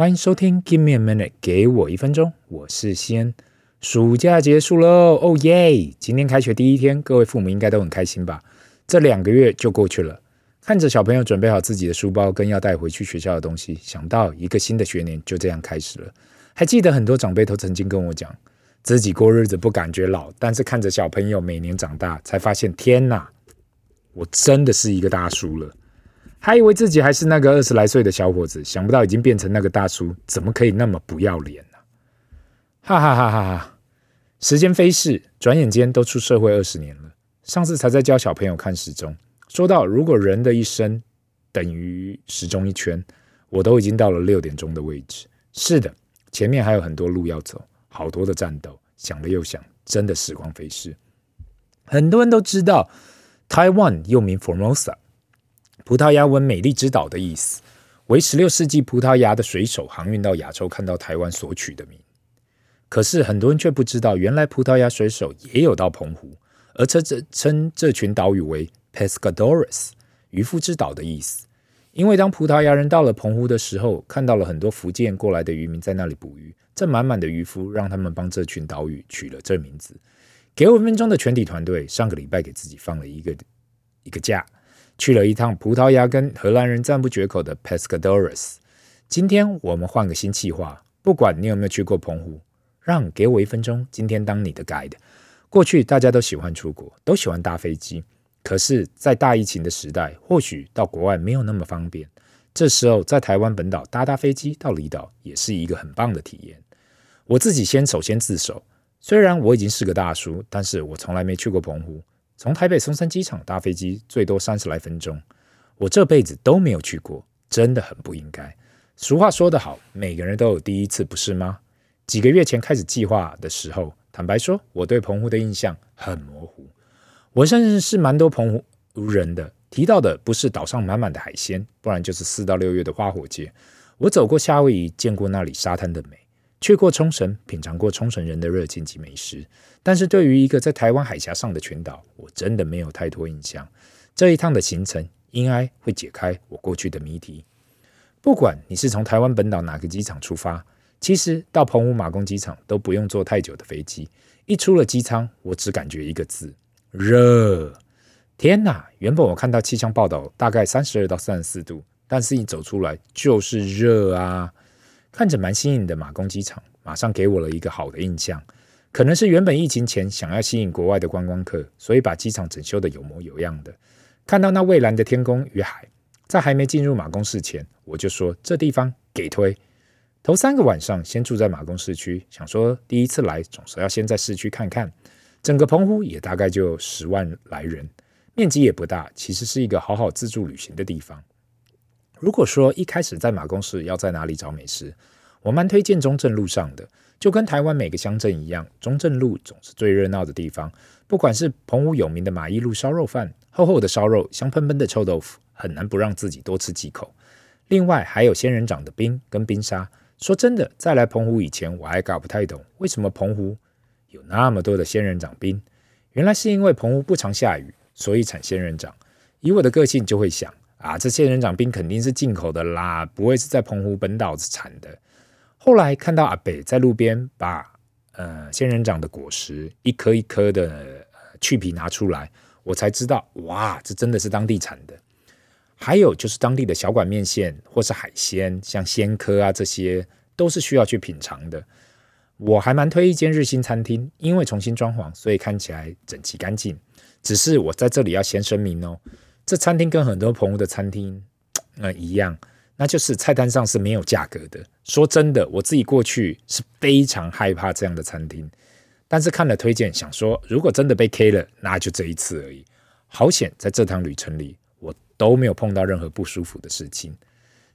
欢迎收听 Give me a minute，给我一分钟，我是西恩。暑假结束喽，哦耶！今天开学第一天，各位父母应该都很开心吧？这两个月就过去了，看着小朋友准备好自己的书包跟要带回去学校的东西，想到一个新的学年就这样开始了。还记得很多长辈都曾经跟我讲，自己过日子不感觉老，但是看着小朋友每年长大，才发现天哪，我真的是一个大叔了。还以为自己还是那个二十来岁的小伙子，想不到已经变成那个大叔，怎么可以那么不要脸呢？哈哈哈哈哈！时间飞逝，转眼间都出社会二十年了。上次才在教小朋友看时钟，说到如果人的一生等于时钟一圈，我都已经到了六点钟的位置。是的，前面还有很多路要走，好多的战斗。想了又想，真的时光飞逝。很多人都知道，台湾又名 Formosa。葡萄牙文“美丽之岛”的意思，为十六世纪葡萄牙的水手航运到亚洲看到台湾所取的名。可是很多人却不知道，原来葡萄牙水手也有到澎湖，而称这称这群岛屿为 Pescadores，渔夫之岛的意思。因为当葡萄牙人到了澎湖的时候，看到了很多福建过来的渔民在那里捕鱼，这满满的渔夫让他们帮这群岛屿取了这名字。给我一分钟的全体团队上个礼拜给自己放了一个一个假。去了一趟葡萄牙跟荷兰人赞不绝口的 Pescadores。今天我们换个新计划，不管你有没有去过澎湖，让给我一分钟，今天当你的 guide。过去大家都喜欢出国，都喜欢搭飞机，可是，在大疫情的时代，或许到国外没有那么方便。这时候，在台湾本岛搭搭飞机到离岛，也是一个很棒的体验。我自己先首先自首，虽然我已经是个大叔，但是我从来没去过澎湖。从台北松山机场搭飞机最多三十来分钟，我这辈子都没有去过，真的很不应该。俗话说得好，每个人都有第一次，不是吗？几个月前开始计划的时候，坦白说，我对澎湖的印象很模糊。我甚至是蛮多澎湖人的提到的，不是岛上满满的海鲜，不然就是四到六月的花火节。我走过夏威夷，见过那里沙滩的美。去过冲绳，品尝过冲绳人的热情及美食，但是对于一个在台湾海峡上的群岛，我真的没有太多印象。这一趟的行程应该会解开我过去的谜题。不管你是从台湾本岛哪个机场出发，其实到澎湖马公机场都不用坐太久的飞机。一出了机舱，我只感觉一个字：热。天哪！原本我看到气象报道大概三十二到三十四度，但是一走出来就是热啊！看着蛮新颖的马公机场，马上给我了一个好的印象。可能是原本疫情前想要吸引国外的观光客，所以把机场整修的有模有样的。看到那蔚蓝的天空与海，在还没进入马公市前，我就说这地方给推。头三个晚上先住在马公市区，想说第一次来总是要先在市区看看。整个澎湖也大概就十万来人，面积也不大，其实是一个好好自助旅行的地方。如果说一开始在马公市要在哪里找美食，我蛮推荐中正路上的，就跟台湾每个乡镇一样，中正路总是最热闹的地方。不管是澎湖有名的马一路烧肉饭，厚厚的烧肉，香喷喷的臭豆腐，很难不让自己多吃几口。另外还有仙人掌的冰跟冰沙。说真的，在来澎湖以前，我还搞不太懂为什么澎湖有那么多的仙人掌冰。原来是因为澎湖不常下雨，所以产仙人掌。以我的个性就会想。啊，这仙人掌冰肯定是进口的啦，不会是在澎湖本岛产的。后来看到阿北在路边把呃仙人掌的果实一颗一颗的、去皮拿出来，我才知道，哇，这真的是当地产的。还有就是当地的小馆面线或是海鲜，像鲜蚵啊这些，都是需要去品尝的。我还蛮推一间日新餐厅，因为重新装潢，所以看起来整齐干净。只是我在这里要先声明哦。这餐厅跟很多澎湖的餐厅，呃，一样，那就是菜单上是没有价格的。说真的，我自己过去是非常害怕这样的餐厅，但是看了推荐，想说如果真的被 K 了，那就这一次而已。好险，在这趟旅程里，我都没有碰到任何不舒服的事情。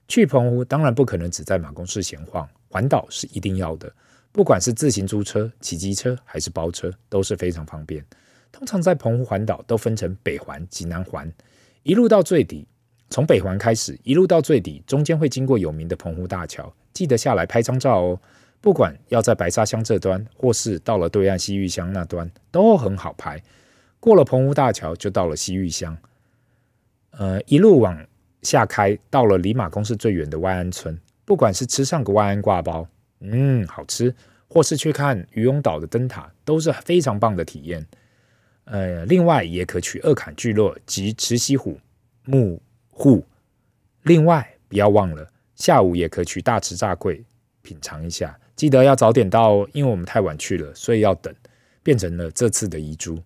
去澎湖当然不可能只在马公市闲晃，环岛是一定要的。不管是自行租车、骑机车还是包车，都是非常方便。通常在澎湖环岛都分成北环及南环。一路到最底，从北环开始，一路到最底，中间会经过有名的澎湖大桥，记得下来拍张照哦。不管要在白沙乡这端，或是到了对岸西域乡那端，都很好拍。过了澎湖大桥，就到了西域乡。呃，一路往下开，到了离马公市最远的万安村，不管是吃上个万安挂包，嗯，好吃，或是去看渔翁岛的灯塔，都是非常棒的体验。呃，另外也可去二坎聚落及慈禧湖木户。另外，不要忘了下午也可去大池炸柜品尝一下，记得要早点到，因为我们太晚去了，所以要等，变成了这次的遗珠。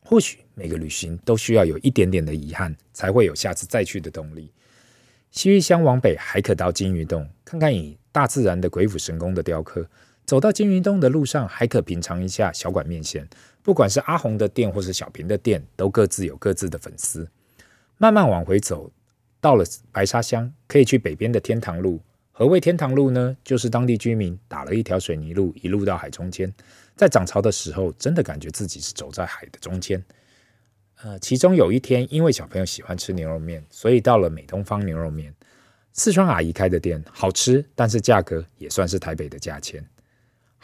或许每个旅行都需要有一点点的遗憾，才会有下次再去的动力。西域乡往北还可到金鱼洞，看看以大自然的鬼斧神工的雕刻。走到金云洞的路上，还可品尝一下小馆面线。不管是阿红的店或是小平的店，都各自有各自的粉丝。慢慢往回走。到了白沙乡，可以去北边的天堂路。何谓天堂路呢？就是当地居民打了一条水泥路，一路到海中间。在涨潮的时候，真的感觉自己是走在海的中间。呃，其中有一天，因为小朋友喜欢吃牛肉面，所以到了美东方牛肉面，四川阿姨开的店，好吃，但是价格也算是台北的价钱。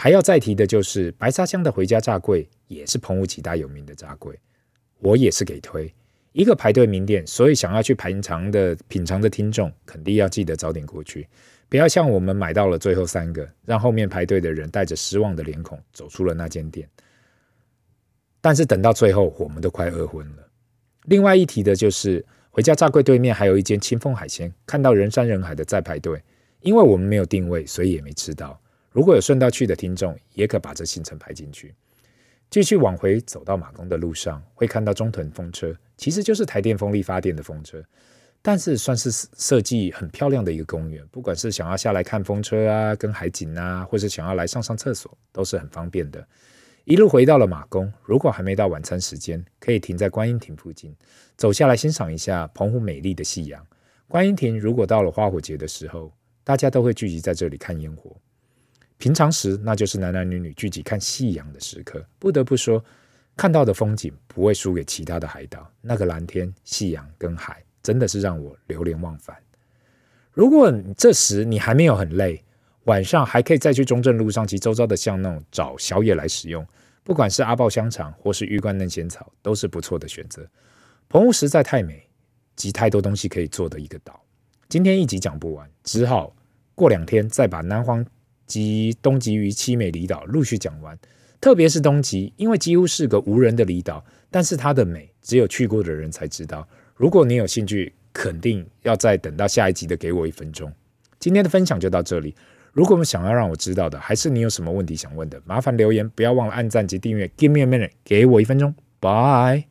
还要再提的就是白沙乡的回家炸柜，也是澎湖几大有名的炸柜，我也是给推。一个排队名店，所以想要去品尝的品尝的听众，肯定要记得早点过去，不要像我们买到了最后三个，让后面排队的人带着失望的脸孔走出了那间店。但是等到最后，我们都快饿昏了。另外一提的就是，回家炸柜对面还有一间清风海鲜，看到人山人海的在排队，因为我们没有定位，所以也没吃到。如果有顺道去的听众，也可把这行程排进去。继续往回走到马公的路上，会看到中屯风车，其实就是台电风力发电的风车，但是算是设计很漂亮的一个公园。不管是想要下来看风车啊，跟海景啊，或是想要来上上厕所，都是很方便的。一路回到了马公，如果还没到晚餐时间，可以停在观音亭附近，走下来欣赏一下澎湖美丽的夕阳。观音亭如果到了花火节的时候，大家都会聚集在这里看烟火。平常时，那就是男男女女聚集看夕阳的时刻。不得不说，看到的风景不会输给其他的海岛。那个蓝天、夕阳跟海，真的是让我流连忘返。如果这时你还没有很累，晚上还可以再去中正路上及周遭的巷弄找宵夜来使用。不管是阿爆香肠或是玉冠嫩仙草，都是不错的选择。澎湖实在太美，及太多东西可以做的一个岛。今天一集讲不完，只好过两天再把南黄。及东极与七美离岛陆续讲完，特别是东极，因为几乎是个无人的离岛，但是它的美只有去过的人才知道。如果你有兴趣，肯定要再等到下一集的给我一分钟。今天的分享就到这里。如果我们想要让我知道的，还是你有什么问题想问的，麻烦留言，不要忘了按赞及订阅。Give me a minute，给我一分钟，Bye。